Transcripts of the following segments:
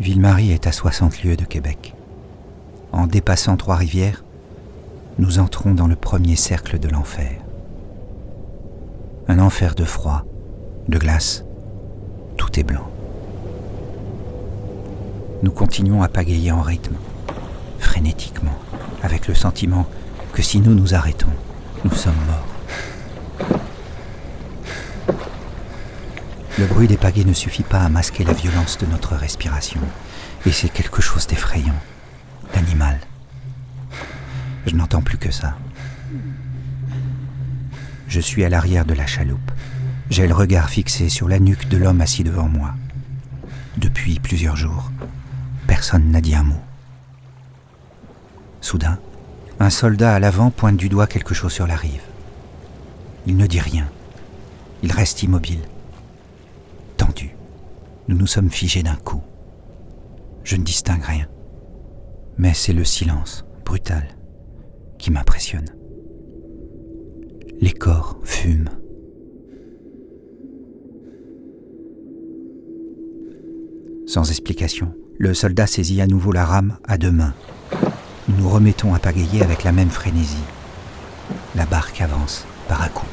Ville-Marie est à 60 lieues de Québec. En dépassant Trois-Rivières, nous entrons dans le premier cercle de l'enfer. Un enfer de froid, de glace, tout est blanc. Nous continuons à pagayer en rythme, frénétiquement, avec le sentiment que si nous nous arrêtons, nous sommes morts. Le bruit des pagaies ne suffit pas à masquer la violence de notre respiration, et c'est quelque chose d'effrayant, d'animal. Je n'entends plus que ça. Je suis à l'arrière de la chaloupe. J'ai le regard fixé sur la nuque de l'homme assis devant moi. Depuis plusieurs jours, personne n'a dit un mot. Soudain, un soldat à l'avant pointe du doigt quelque chose sur la rive. Il ne dit rien. Il reste immobile. Nous nous sommes figés d'un coup. Je ne distingue rien. Mais c'est le silence, brutal, qui m'impressionne. Les corps fument. Sans explication, le soldat saisit à nouveau la rame à deux mains. Nous nous remettons à pagayer avec la même frénésie. La barque avance, par à coup.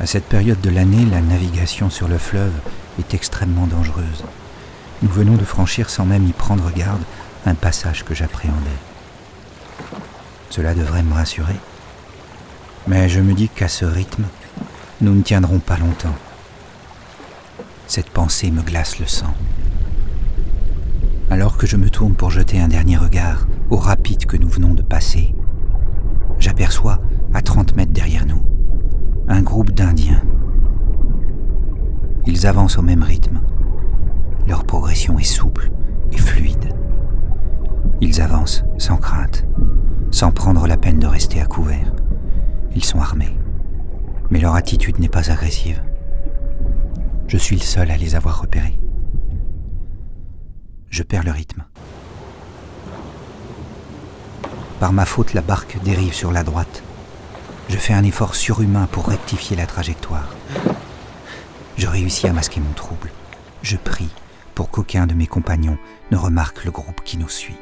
À cette période de l'année, la navigation sur le fleuve est extrêmement dangereuse. Nous venons de franchir sans même y prendre garde un passage que j'appréhendais. Cela devrait me rassurer. Mais je me dis qu'à ce rythme, nous ne tiendrons pas longtemps. Cette pensée me glace le sang. Alors que je me tourne pour jeter un dernier regard au rapide que nous venons de passer, j'aperçois, à 30 mètres derrière nous, un groupe d'Indiens. Ils avancent au même rythme. Leur progression est souple et fluide. Ils avancent sans crainte, sans prendre la peine de rester à couvert. Ils sont armés, mais leur attitude n'est pas agressive. Je suis le seul à les avoir repérés. Je perds le rythme. Par ma faute, la barque dérive sur la droite. Je fais un effort surhumain pour rectifier la trajectoire. Je réussis à masquer mon trouble. Je prie pour qu'aucun de mes compagnons ne remarque le groupe qui nous suit.